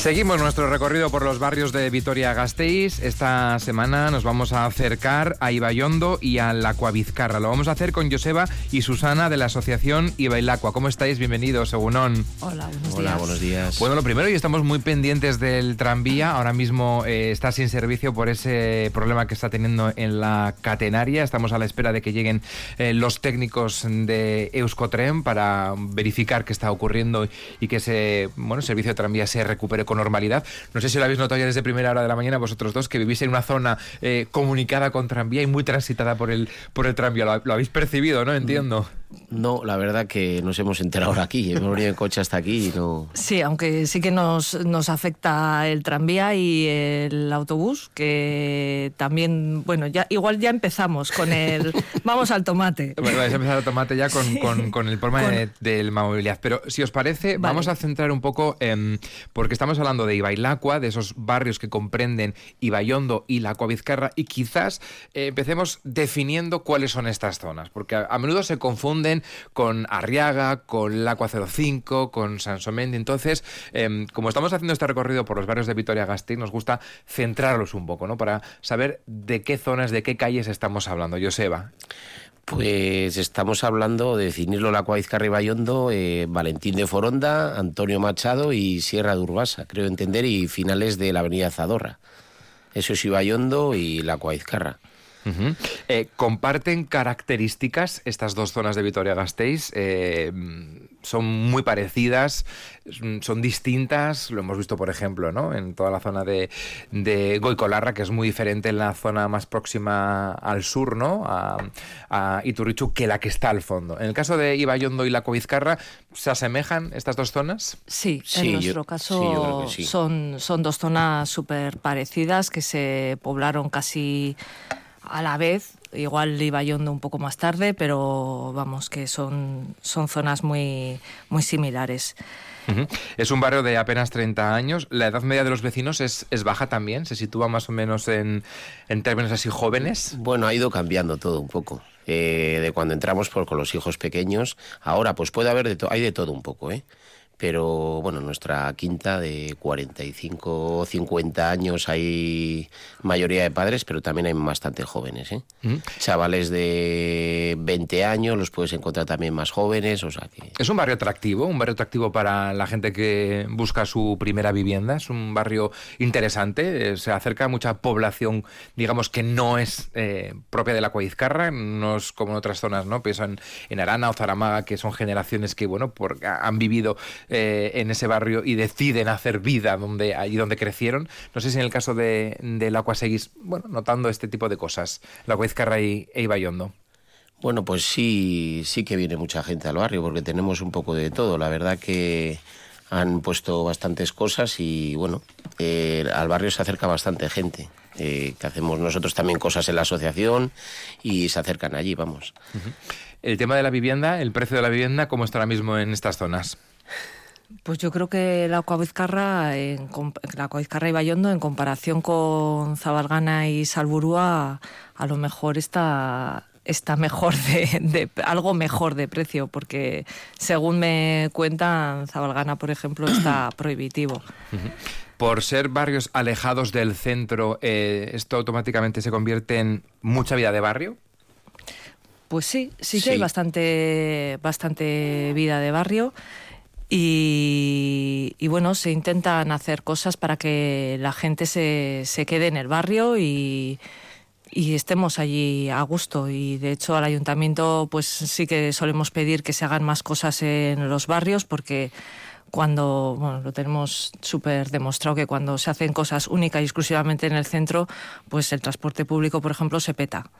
Seguimos nuestro recorrido por los barrios de Vitoria-Gasteiz. Esta semana nos vamos a acercar a Ibayondo y a la Cuavizcarra. Lo vamos a hacer con Joseba y Susana de la asociación Ibailacua. ¿Cómo estáis? Bienvenidos, Segunón. Hola, buenos días. Hola, buenos días. Bueno, lo primero, y estamos muy pendientes del tranvía. Ahora mismo eh, está sin servicio por ese problema que está teniendo en la catenaria. Estamos a la espera de que lleguen eh, los técnicos de Euskotren para verificar qué está ocurriendo y que ese bueno, servicio de tranvía se recupere con normalidad. No sé si lo habéis notado ya desde primera hora de la mañana vosotros dos, que vivís en una zona eh, comunicada con tranvía y muy transitada por el, por el tranvía. Lo, lo habéis percibido, ¿no? Entiendo. No, la verdad que nos hemos enterado ahora aquí. Hemos venido en coche hasta aquí y no. Sí, aunque sí que nos, nos afecta el tranvía y el autobús, que también, bueno, ya igual ya empezamos con el. vamos al tomate. Bueno, vais a empezar al tomate ya con, con, con el problema Con- de, de la movilidad. Pero si os parece, Vale. vamos a centrar un poco en. Porque estamos hablando de Ibailacua, de esos barrios que comprenden Ibayondo y la Vizcarra, y quizás eh, empecemos definiendo cuáles son estas zonas. Porque a, a menudo se confunden con Arriaga, con Lacua 05, con Sansomendi. Entonces, em, como estamos haciendo este recorrido por los barrios de Vitoria-Gasteiz, nos gusta centrarlos un poco, ¿no? Para saber de qué zonas, de qué calles estamos hablando. Joseba. Pues estamos hablando de definirlo la Cuavizcarra y Bayondo, eh, Valentín de Foronda, Antonio Machado y Sierra de Urbasa, creo entender, y finales de la avenida Zadorra. Eso es Ibayondo y la Eh, ¿Comparten características estas dos zonas de Vitoria-Gasteiz? Eh, ¿Son muy parecidas? ¿Son- ¿Son distintas? Lo hemos visto, por ejemplo, ¿no? en toda la zona de, de Goicolarra, que es muy diferente en la zona más próxima al sur, ¿no? a, a Iturrichu, que la que está al fondo. En el caso de Ibayondo y la Covizcarra, ¿se asemejan estas dos zonas? Sí, Sí, en nuestro sí, caso yo creo que sí. son, son dos zonas súper parecidas que se poblaron casi a la vez. Igual iba yendo un poco más tarde, pero vamos, que son, son zonas muy, muy similares. Ujú. Es un barrio de apenas 30 años. La edad media de los vecinos es, es baja también. Se sitúa más o menos en, en términos así jóvenes. Bueno, ha ido cambiando todo un poco. Eh, de cuando entramos por, con los hijos pequeños, ahora pues puede haber de todo, hay de todo un poco, ¿eh? Pero bueno, nuestra quinta de 45 o 50 años hay mayoría de padres, pero también hay bastante jóvenes, ¿eh? Ujú. Chavales de 20 años los puedes encontrar también más jóvenes, o sea que... Es un barrio atractivo, un barrio atractivo para la gente que busca su primera vivienda. Es un barrio interesante. eh, Se acerca a mucha población, digamos, que no es eh, propia de la Coizcarra, no es como en otras zonas, ¿no? Pienso en, en Arana o Zaramaga, que son generaciones que, bueno, por, han vivido eh, en ese barrio y deciden hacer vida donde, allí donde crecieron. No sé si en el caso de, de la seguís, bueno, notando este tipo de cosas, la Coizcarra y, e Ibayondo. Bueno, pues sí, sí que viene mucha gente al barrio porque tenemos un poco de todo. La verdad que han puesto bastantes cosas y bueno, eh, al barrio se acerca bastante gente. eh, que hacemos nosotros también cosas en la asociación y se acercan allí, vamos. El tema de la vivienda, el precio de la vivienda, ¿cómo está ahora mismo en estas zonas? Pues yo creo que la Coavizcarra, en, la Coavizcarra y Bayondo, en comparación con Zabalgana y Salburúa, a lo mejor está está mejor de, de- algo mejor de precio porque según me cuentan Zabalgana por ejemplo está prohibitivo Por ser barrios alejados del centro, eh, ¿esto automáticamente se convierte en mucha vida de barrio? Pues sí, sí que Sí. hay bastante, bastante vida de barrio y, bueno, se intentan hacer cosas para que la gente se, se quede en el barrio y, y estemos allí a gusto. Y de hecho al ayuntamiento pues sí que solemos pedir que se hagan más cosas en los barrios porque cuando, bueno, lo tenemos súper demostrado que cuando se hacen cosas única y exclusivamente en el centro, pues el transporte público, por ejemplo, se peta.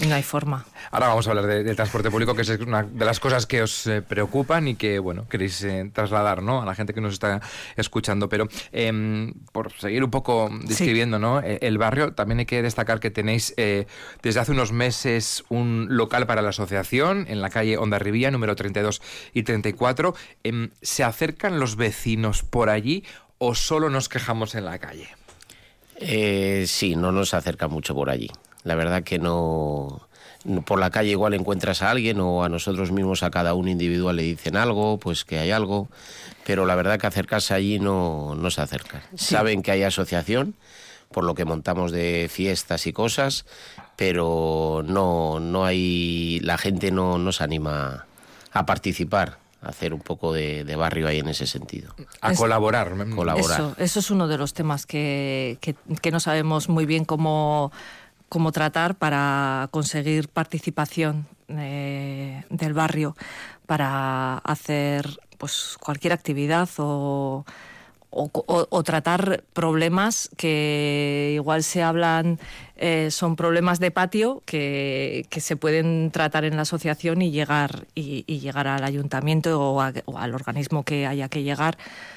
Y no hay forma. Ahora vamos a hablar de- del transporte público, que es una de las cosas que os eh, preocupan y que, bueno, queréis eh, trasladar, ¿no? A la gente que nos está escuchando. Pero em, por seguir un poco describiendo, ¿no? Eh, El barrio, también hay que destacar que tenéis eh, desde hace unos meses un local para la asociación en la calle Ondarribía, número 32 y 34. Em, ¿Se los vecinos por allí o solo nos quejamos en la calle? Eh, sí, no nos acerca mucho por allí. La verdad que no, por la calle igual encuentras a alguien o a nosotros mismos a cada uno individual le dicen algo, pues que hay algo, pero la verdad que acercarse allí no, no se acercan. Saben que hay asociación, por lo que montamos de fiestas y cosas, pero no, no hay, la gente no nos anima a participar hacer un poco de, barrio ahí en ese sentido. A colaborar. colaborar. Eso, es uno de los temas que, que, no sabemos muy bien cómo, cómo tratar para conseguir participación eh, del barrio, para hacer pues cualquier actividad o o, tratar problemas que igual se hablan, eh, son problemas de patio que, se pueden tratar en la asociación y llegar, y, llegar al ayuntamiento o, o, al organismo que haya que llegar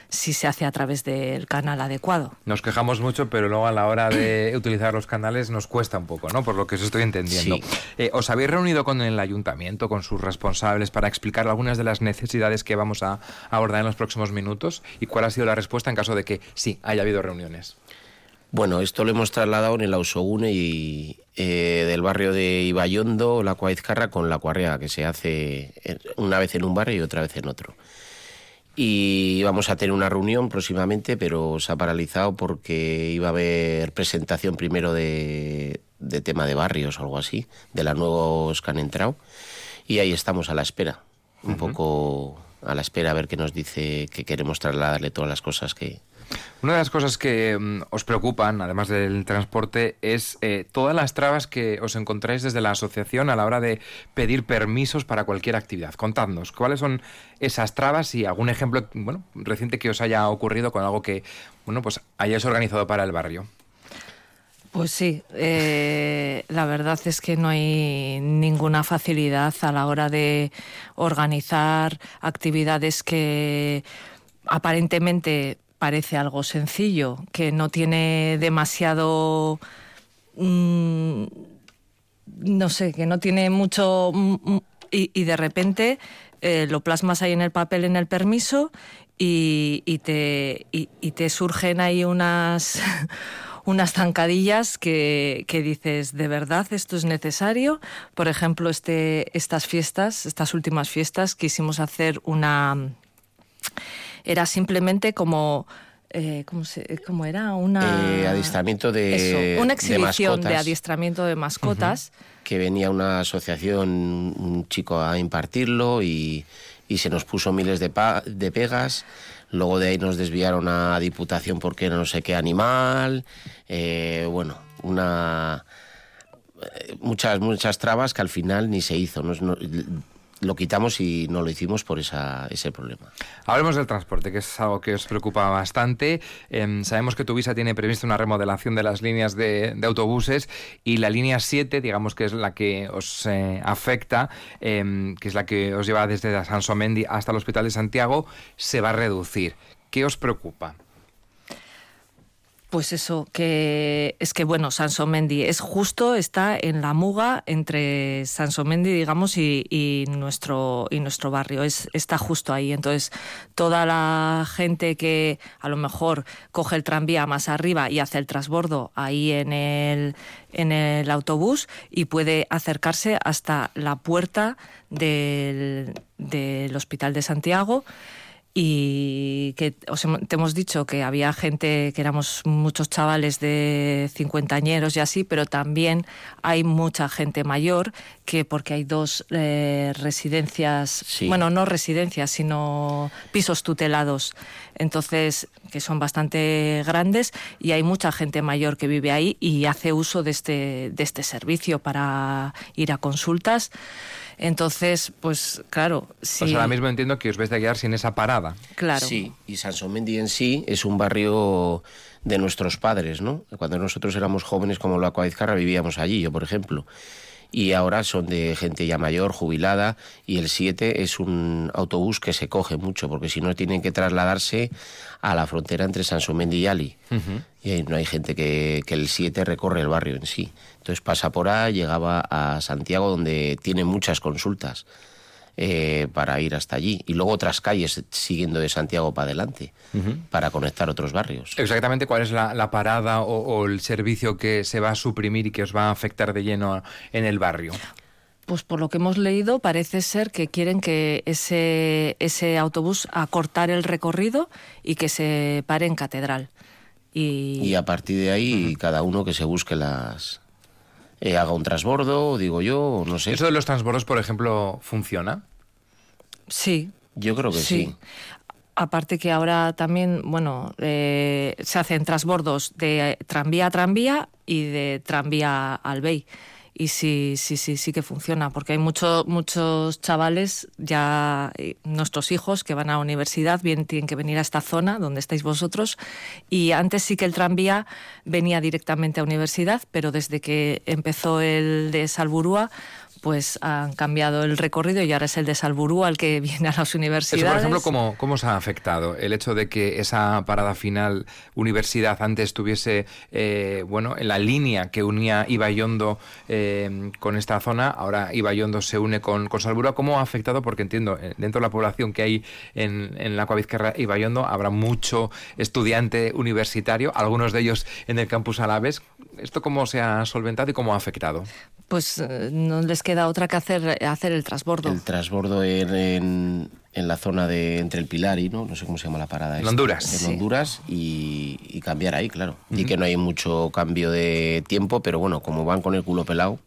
si se hace a través del canal adecuado. Nos quejamos mucho, pero luego a la hora de utilizar los canales nos cuesta un poco, ¿no? Por lo que os estoy entendiendo. Eh, ¿Os habéis reunido con el ayuntamiento, con sus responsables, para explicar algunas de las necesidades que vamos a abordar en los próximos minutos? ¿Y cuál ha sido la respuesta en caso de que sí haya habido reuniones? Bueno, esto lo hemos trasladado en el Ausogune y eh, del barrio de Ibayondo, la Cuaizcarra, con la Cuarrea, que se hace una vez en un barrio y otra vez en otro. Y vamos a tener una reunión próximamente, pero se ha paralizado porque iba a haber presentación primero de, tema de barrios o algo así, de los nuevos que han entrado, y ahí estamos a la espera, un poco a la espera a ver qué nos dice, que queremos trasladarle todas las cosas que, una de las cosas que mm, os preocupan, además del transporte, es eh, todas las trabas que os encontráis desde la asociación a la hora de pedir permisos para cualquier actividad. Contadnos, ¿cuáles son esas trabas y algún ejemplo bueno, reciente que os haya ocurrido con algo que bueno, pues hayáis organizado para el barrio? Pues sí, eh, la verdad es que no hay ninguna facilidad a la hora de organizar actividades que aparentemente parece algo sencillo, que no tiene demasiado... Mm, no sé, que no tiene mucho... Mm, mm, y, de repente eh, lo plasmas ahí en el papel, en el permiso, y, te, y, te surgen ahí unas... unas zancadillas que, que, dices, ¿de verdad esto es necesario? Por ejemplo, este, estas fiestas, estas últimas fiestas, quisimos hacer una era simplemente como... Eh, ¿cómo, era? Una... Eh, adiestramiento de Una exhibición de, adiestramiento de mascotas. Que venía una asociación, un chico a impartirlo y, se nos puso miles de, de pegas. Luego de ahí nos desviaron a Diputación porque no sé qué animal. Eh, bueno, una muchas muchas trabas que al final ni se hizo lo quitamos y no lo hicimos por esa, ese problema. Hablemos del transporte, que es algo que os preocupa bastante. Em, sabemos que Tuvisa tiene previsto una remodelación de las líneas de, autobuses y la línea 7, digamos que es la que os eh, afecta, em, que es la que os lleva desde San Somendi hasta el Hospital de Santiago, se va a reducir. ¿Qué os preocupa? Pues eso, que es que bueno, Sansomendi es justo, está en la muga entre Sansomendi, digamos, y, nuestro y nuestro barrio. Es, está justo ahí. Entonces, toda la gente que a lo mejor coge el tranvía más arriba y hace el transbordo ahí en el, en el autobús y puede acercarse hasta la puerta del, del Hospital de Santiago y que os te hemos dicho que había gente, que éramos muchos chavales de cincuentañeros y así, pero también hay mucha gente mayor que porque hay dos eh, residencias, bueno, no residencias, sino pisos tutelados, entonces que son bastante grandes y hay mucha gente mayor que vive ahí y hace uso de este, de este servicio para ir a consultas. Entonces, pues claro, sí. Pues ahora mismo entiendo que os vais a quedar sin esa parada. Claro. Sí, y Sansomendi en sí es un barrio de nuestros padres, ¿no? Cuando nosotros éramos jóvenes como la Coaizcarra vivíamos allí, yo por ejemplo. Y ahora son de gente ya mayor, jubilada, y el 7 es un autobús que se coge mucho, porque si no tienen que trasladarse a la frontera entre Sansomendi y Ali. Y ahí no hay gente que, que el 7 recorre el barrio en sí. Entonces pasa por ahí, llegaba a Santiago donde tiene muchas consultas eh, para ir hasta allí. Y luego otras calles siguiendo de Santiago para adelante para conectar otros barrios. Exactamente cuál es la, parada o, el servicio que se va a suprimir y que os va a afectar de lleno en el barrio. Pues por lo que hemos leído, parece ser que quieren que ese, ese autobús acortar el recorrido y que se pare en Catedral. Y, a partir de ahí, cada uno que se busque las. Eh, haga un transbordo, digo yo, no sé. ¿Eso de los transbordos, por ejemplo, funciona? Sí. Yo creo que sí. Aparte que ahora también, bueno, eh, se hacen transbordos de tranvía a tranvía y de tranvía al BEI y sí, sí, sí, sí que funciona, porque hay muchos muchos chavales, ya eh, nuestros hijos que van a universidad, bien tienen que venir a esta zona donde estáis vosotros, y antes sí que el tranvía venía directamente a universidad, pero desde que empezó el de Salburúa, pues han cambiado el recorrido y ahora es el de Salburú al que viene a las universidades. por ejemplo, ¿cómo, ¿cómo os ha afectado el hecho de que esa parada final universidad antes estuviese eh, bueno, en la línea que unía Ibayondo eh, con esta zona, ahora Ibayondo se une con, con Salburú? ¿Cómo ha afectado? Porque entiendo, eh, dentro de la población que hay en, en la Coavizcarra Ibayondo habrá mucho estudiante universitario, algunos de ellos en el campus Alaves. ¿Esto cómo se ha solventado y cómo ha afectado? Pues eh, no les queda otra que hacer, hacer el transbordo. El transbordo en, en, la zona de entre el Pilar y, ¿no? No sé cómo se llama la parada. En Honduras. En Honduras y, cambiar ahí, claro. Y que no hay mucho cambio de tiempo, pero bueno, como van con el culo pelado.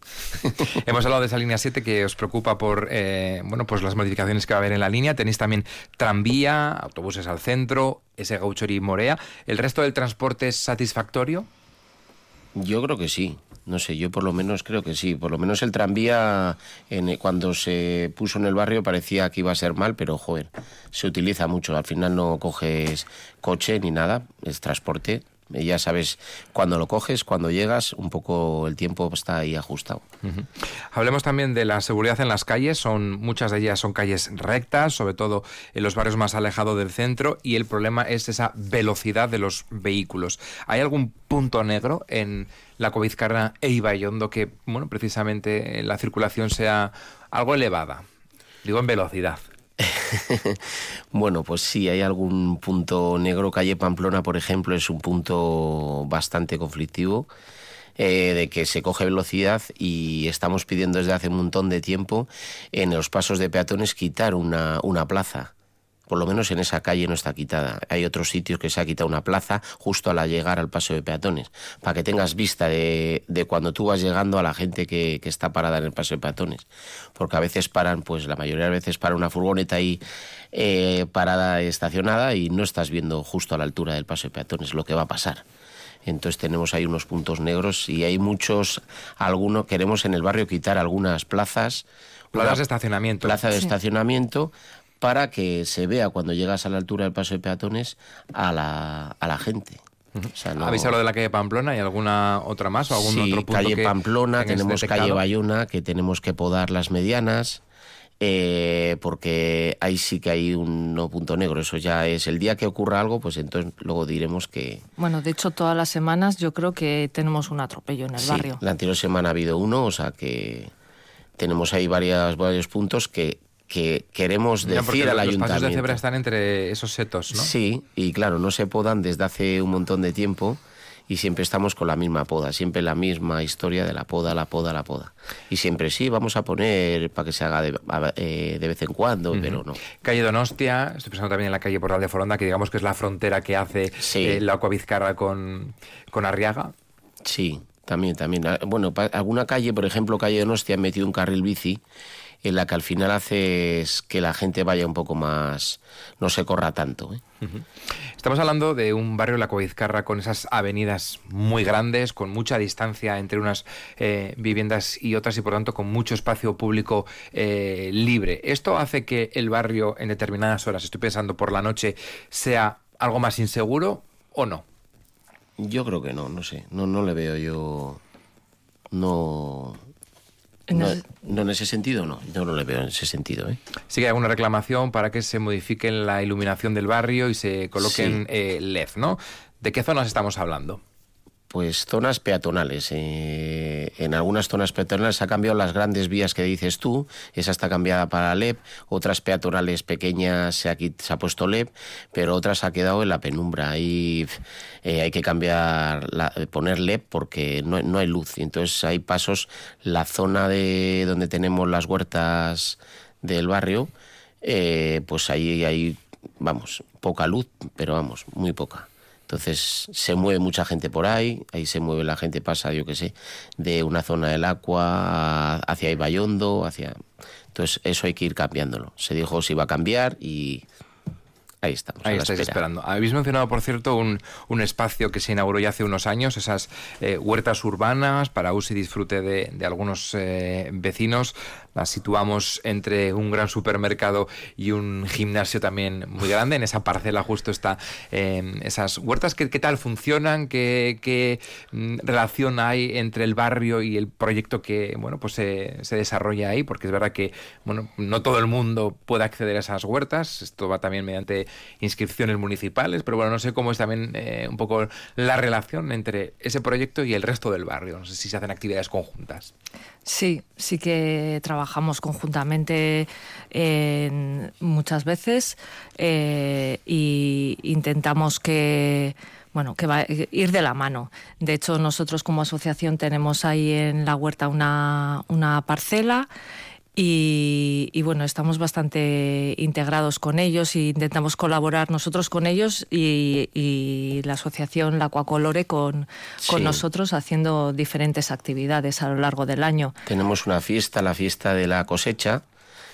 Hemos hablado de esa línea 7 que os preocupa por eh, bueno, pues las modificaciones que va a haber en la línea. Tenéis también tranvía, autobuses al centro, ese Gauchori Morea. ¿El resto del transporte es satisfactorio? Yo creo que sí. No sé, yo por lo menos creo que sí. Por lo menos el tranvía, en, cuando se puso en el barrio, parecía que iba a ser mal, pero joder, se utiliza mucho. Al final no coges coche ni nada, es transporte ya sabes cuando lo coges, cuando llegas, un poco el tiempo está ahí ajustado. Hablemos también de la seguridad en las calles. Son muchas de ellas son calles rectas, sobre todo en los barrios más alejados del centro, y el problema es esa velocidad de los vehículos. ¿Hay algún punto negro en la Covizcarra e Ibayondo que, bueno, precisamente la circulación sea algo elevada? Digo en velocidad. bueno, pues sí, hay algún punto negro. Calle Pamplona, por ejemplo, es un punto bastante conflictivo. Eh, de que se coge velocidad y estamos pidiendo desde hace un montón de tiempo en los pasos de peatones quitar una, una plaza por lo menos en esa calle no está quitada. Hay otros sitios que se ha quitado una plaza justo al llegar al paso de peatones, para que tengas vista de, cuando tú vas llegando a la gente que, está parada en el paso de peatones. Porque a veces paran, pues la mayoría de veces para una furgoneta ahí eh, parada estacionada y no estás viendo justo a la altura del paso de peatones lo que va a pasar. Entonces tenemos ahí unos puntos negros y hay muchos, algunos, queremos en el barrio quitar algunas plazas. Plazas de estacionamiento. Plaza de estacionamiento para que se vea cuando llegas a la altura del paso de peatones a la, a la gente. ¿Habéis hablado de la calle Pamplona y alguna otra más o algún otro punto calle Pamplona, tenemos calle Bayona, que tenemos que podar las medianas. Eh, porque ahí sí que hay un no punto negro. Eso ya es el día que ocurra algo, pues entonces luego diremos que. Bueno, de hecho, todas las semanas yo creo que tenemos un atropello en el barrio. La anterior semana ha habido uno, o sea que tenemos ahí varias, varios puntos que que queremos decir al ayuntamiento. Los pasos de cebra están entre esos setos, ¿no? Sí, y claro, no se podan desde hace un montón de tiempo y siempre estamos con la misma poda, siempre la misma historia de la poda, la poda, la poda. Y siempre sí, vamos a poner para que se haga de, eh, vez en cuando, pero no. Calle Donostia, estoy pensando también en la calle Portal de Foronda, que digamos que es la frontera que hace eh, la con, con Arriaga. Sí, también, también. Ah, bueno, alguna calle, por ejemplo, calle Donostia, ha metido un carril bici en la que al final hace que la gente vaya un poco más, no se corra tanto. ¿eh? Estamos hablando de un barrio, La Coizcarra, con esas avenidas muy grandes, con mucha distancia entre unas eh, viviendas y otras y por tanto con mucho espacio público eh, libre. ¿Esto hace que el barrio en determinadas horas, estoy pensando por la noche, sea algo más inseguro o no? Yo creo que no, no sé, no, no le veo yo... No, no, en ese sentido no, yo no le veo en ese sentido. ¿eh? Sí que hay alguna reclamación para que se modifique la iluminación del barrio y se coloquen eh, LED, ¿no? ¿De qué zonas estamos hablando? Pues zonas peatonales. Eh, en algunas zonas peatonales ha cambiado las grandes vías que dices tú, esa está cambiada para LEP, otras peatonales pequeñas se ha, se ha puesto LEP, pero otras ha quedado en la penumbra. Ahí eh, hay que cambiar, la, poner LEP porque no, no hay luz. Entonces hay pasos, la zona de donde tenemos las huertas del barrio, eh, pues ahí hay, vamos, poca luz, pero vamos, muy poca. Entonces se mueve mucha gente por ahí, ahí se mueve la gente, pasa, yo qué sé, de una zona del agua hacia Ibayondo, hacia... Entonces eso hay que ir cambiándolo. Se dijo si iba a cambiar y Ahí estamos. Ahí estáis esperando. Habéis mencionado, por cierto, un, un, espacio que se inauguró ya hace unos años, esas eh, huertas urbanas para uso y disfrute de, de algunos eh, vecinos la situamos entre un gran supermercado y un gimnasio también muy grande. En esa parcela justo está eh, esas huertas. ¿Qué, ¿Qué, tal funcionan? ¿Qué, ¿Qué, mm, relación hay entre el barrio y el proyecto que bueno pues se, se, desarrolla ahí? Porque es verdad que bueno no todo el mundo puede acceder a esas huertas. Esto va también mediante inscripciones municipales, pero bueno, no sé cómo es también eh, un poco la relación entre ese proyecto y el resto del barrio. No sé si se hacen actividades conjuntas. Sí, sí que trabajamos conjuntamente muchas veces eh, y intentamos que bueno, que va a ir de la mano. De hecho, nosotros como asociación tenemos ahí en la huerta una, una parcela y, y, bueno, estamos bastante integrados con ellos e intentamos colaborar nosotros con ellos y, y la asociación La Coacolore con, con sí. nosotros haciendo diferentes actividades a lo largo del año. Tenemos una fiesta, la fiesta de la cosecha,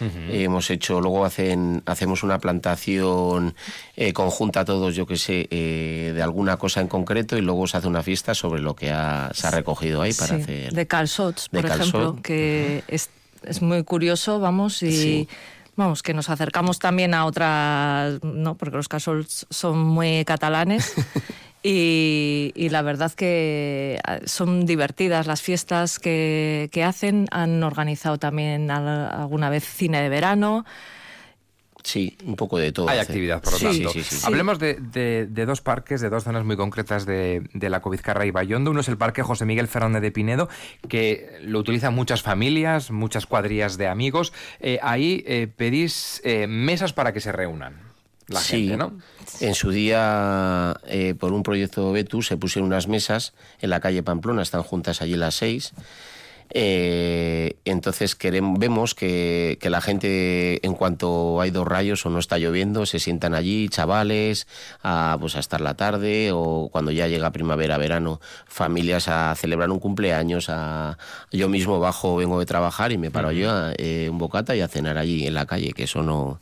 Uh -huh. eh, hemos hecho, luego hacen, hacemos una plantación eh, conjunta todos, yo que sé, eh, de alguna cosa en concreto y luego se hace una fiesta sobre lo que ha, se ha recogido ahí para sí, hacer. De calzots, por ejemplo, que uh -huh. es, es, muy curioso, vamos, y. Sí vamos, que nos acercamos también a otras, ¿no? Porque los calzots son muy catalanes Y, y, la verdad que ah, son divertidas las fiestas que, que hacen. Han organizado también alguna vez cine de verano. Sí, un poco de todo. Hay hace. actividad, por lo sí, tanto. Sí, sí, Hablemos de, de, de, dos parques, de dos zonas muy concretas de, de, la Covizcarra y Bayondo. Uno es el Parque José Miguel Fernández de Pinedo, que lo utilizan muchas familias, muchas cuadrillas de amigos. Eh, ahí eh, pedís eh, mesas para que se reúnan. La sí, gente, ¿no? en su día, eh, por un proyecto Betu, se pusieron unas mesas en la calle Pamplona, están juntas allí las seis. Eh, entonces queremos, vemos que, que, la gente, en cuanto hay dos rayos o no está lloviendo, se sientan allí, chavales, a, pues a estar la tarde o cuando ya llega primavera, verano, familias a celebrar un cumpleaños. A, yo mismo bajo, vengo de trabajar y me paro uh -huh. yo a, eh, un bocata y a cenar allí en la calle, que eso no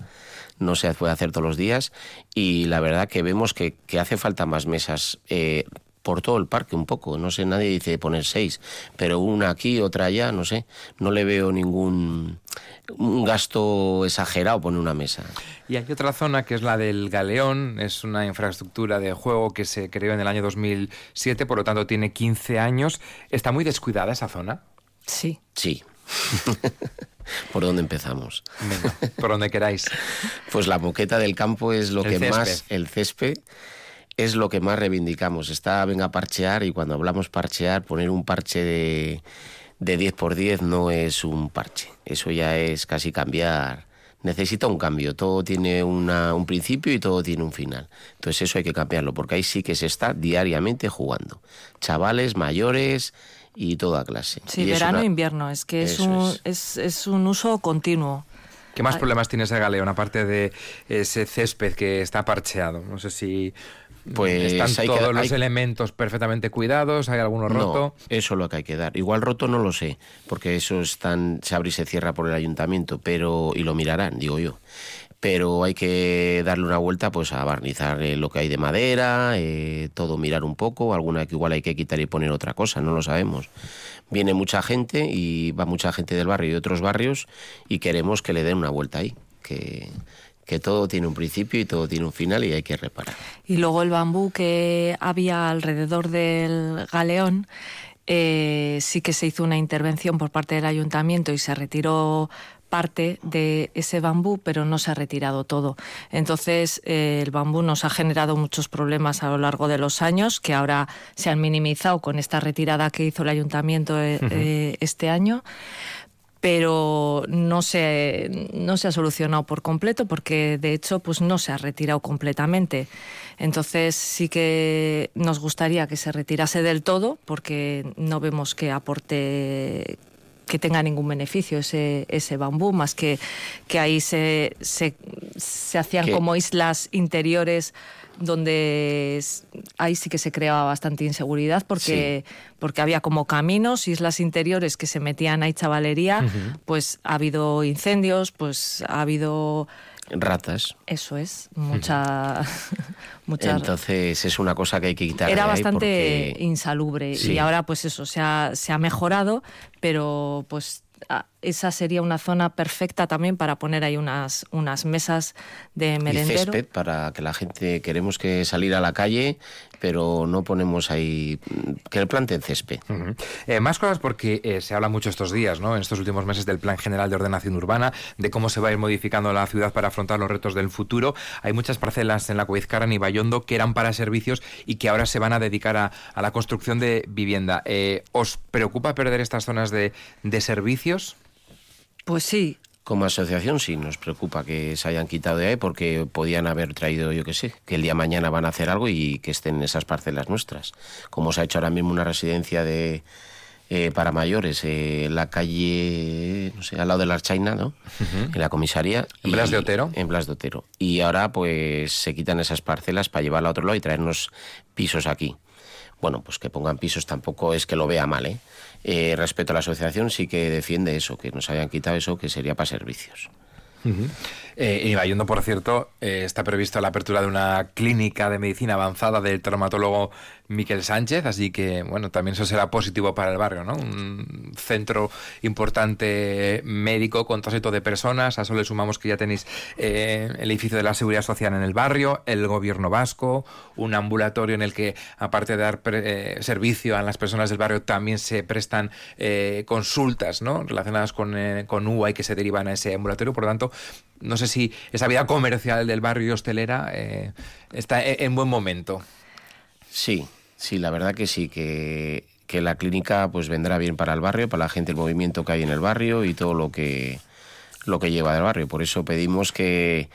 no se puede hacer todos los días y la verdad que vemos que, que hace falta más mesas eh, por todo el parque un poco. No sé, nadie dice poner seis, pero una aquí, otra allá, no sé. No le veo ningún un gasto exagerado poner una mesa. Y hay otra zona que es la del Galeón, es una infraestructura de juego que se creó en el año 2007, por lo tanto tiene 15 años. ¿Está muy descuidada esa zona? Sí. Sí. ¿Por dónde empezamos? Venga, por donde queráis. Pues la moqueta del campo es lo el que césped. más, el césped, es lo que más reivindicamos. Está, venga a parchear y cuando hablamos parchear, poner un parche de, de 10 por 10 no es un parche. Eso ya es casi cambiar. Necesita un cambio. Todo tiene una, un principio y todo tiene un final. Entonces eso hay que cambiarlo porque ahí sí que se está diariamente jugando. Chavales, mayores y toda clase. Sí, y verano e invierno, es que es un, es. Es, es un uso continuo. ¿Qué más problemas tiene ese galeón, aparte de ese césped que está parcheado? No sé si pues están todos que, los hay... elementos perfectamente cuidados, hay alguno roto. No, eso es lo que hay que dar. Igual roto no lo sé, porque eso están, se abre y se cierra por el ayuntamiento, pero y lo mirarán, digo yo pero hay que darle una vuelta pues a barnizar eh, lo que hay de madera, eh, todo mirar un poco, alguna que igual hay que quitar y poner otra cosa, no lo sabemos. Viene mucha gente y va mucha gente del barrio y de otros barrios y queremos que le den una vuelta ahí, que, que todo tiene un principio y todo tiene un final y hay que reparar. Y luego el bambú que había alrededor del galeón eh, sí que se hizo una intervención por parte del ayuntamiento y se retiró parte de ese bambú, pero no se ha retirado todo. Entonces, eh, el bambú nos ha generado muchos problemas a lo largo de los años, que ahora se han minimizado con esta retirada que hizo el ayuntamiento eh, este año pero no se, no se ha solucionado por completo porque de hecho pues no se ha retirado completamente. Entonces sí que nos gustaría que se retirase del todo porque no vemos que aporte que tenga ningún beneficio ese, ese bambú, más que, que ahí se, se, se hacían como islas interiores donde ahí sí que se creaba bastante inseguridad porque, porque había como caminos, islas interiores que se metían ahí chavalería, pues ha habido incendios, pues ha habido ratas. Eso es, mucha, mucha... Entonces es una cosa que hay que quitar. Era bastante insalubre y ahora pues eso se ha, se ha mejorado, pero pues esa sería una zona perfecta también para poner ahí unas, unas mesas de merendero. Y césped para que la gente queremos que salir a la calle, pero no ponemos ahí que el planten césped. Eh, más cosas porque eh, se habla mucho estos días, ¿no? En estos últimos meses del Plan General de Ordenación Urbana, de cómo se va a ir modificando la ciudad para afrontar los retos del futuro. Hay muchas parcelas en la Coizcarra y Bayondo que eran para servicios y que ahora se van a dedicar a, la construcción de vivienda. Eh, ¿Os preocupa perder estas zonas de, de servicios? Pues sí. Como asociación sí nos preocupa que se hayan quitado de ahí porque podían haber traído, yo qué sé, que el día mañana van a hacer algo y que estén esas parcelas nuestras. Como se ha hecho ahora mismo una residencia de, eh, para mayores en la calle, no sé, al lado de la Archaina, ¿no? En la comisaría. ¿En Blas de Otero? En Blas de Otero. Y ahora pues se quitan esas parcelas para llevarla a otro lado y traernos pisos aquí. Bueno, pues que pongan pisos tampoco es que lo vea mal, ¿eh? Eh, respecto a la asociación sí que defiende eso, que nos hayan quitado eso que sería para servicios. Eh, en Ibayundo, por cierto, eh, está previsto la apertura de una clínica de medicina avanzada del traumatólogo Miquel Sánchez, así que, bueno, también eso será positivo para el barrio, ¿no? Un centro importante médico con todo de personas. A eso le sumamos que ya tenéis eh, el edificio de la Seguridad Social en el barrio, el gobierno vasco, un ambulatorio en el que, aparte de dar servicio a las personas del barrio, también se prestan consultas, ¿no? Relacionadas con, con UA y que se derivan a ese ambulatorio. Por lo tanto, no sé si esa vida comercial del barrio hostelera eh, está e-, en buen momento. Sí, sí, la verdad que sí, que, la clínica pues vendrá bien para el barrio, para la gente, el movimiento que hay en el barrio y todo lo que, lo que lleva del barrio. Por eso pedimos que,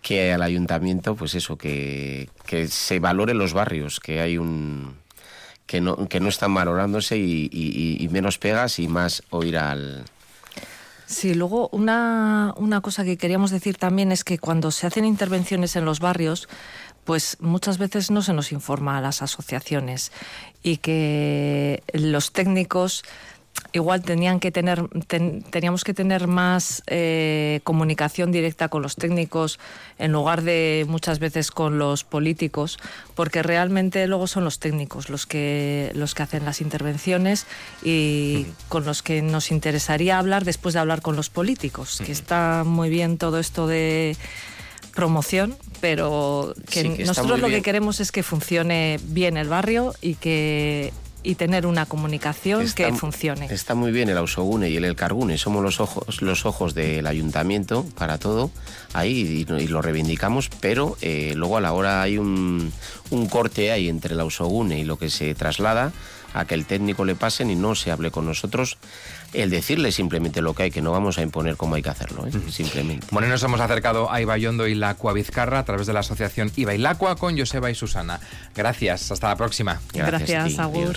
que al ayuntamiento, pues eso, que, que se valore los barrios, que hay un que no, que no están valorándose y menos pegas y más oír al, Sí, luego una, una cosa que queríamos decir también es que cuando se hacen intervenciones en los barrios, pues muchas veces no se nos informa a las asociaciones y que los técnicos igual tenían que tener, teníamos que tener más eh, comunicación directa con los técnicos en lugar de muchas veces con los políticos, porque realmente luego son los técnicos los que, los que hacen las intervenciones y con los que nos interesaría hablar después de hablar con los políticos, que está muy bien todo esto de promoción, pero que nosotros lo que queremos es que funcione bien el barrio y que y tener una comunicación que funcione. Está muy bien el Ausogune y el El Cargune, somos los ojos, los ojos del ayuntamiento para todo, ahí y, lo reivindicamos, pero eh, luego a la hora hay un, un corte ahí entre el Ausogune y lo que se traslada a que el técnico le pasen y no se hable con nosotros el decirle simplemente lo que hay, que no vamos a imponer cómo hay que hacerlo, ¿eh? simplemente. Bueno, nos hemos acercado a Ibayondo y la Vizcarra a través de la asociación Iba y Lacua con Joseba y Susana. Gracias, hasta la próxima. Gracias, Gracias Agur.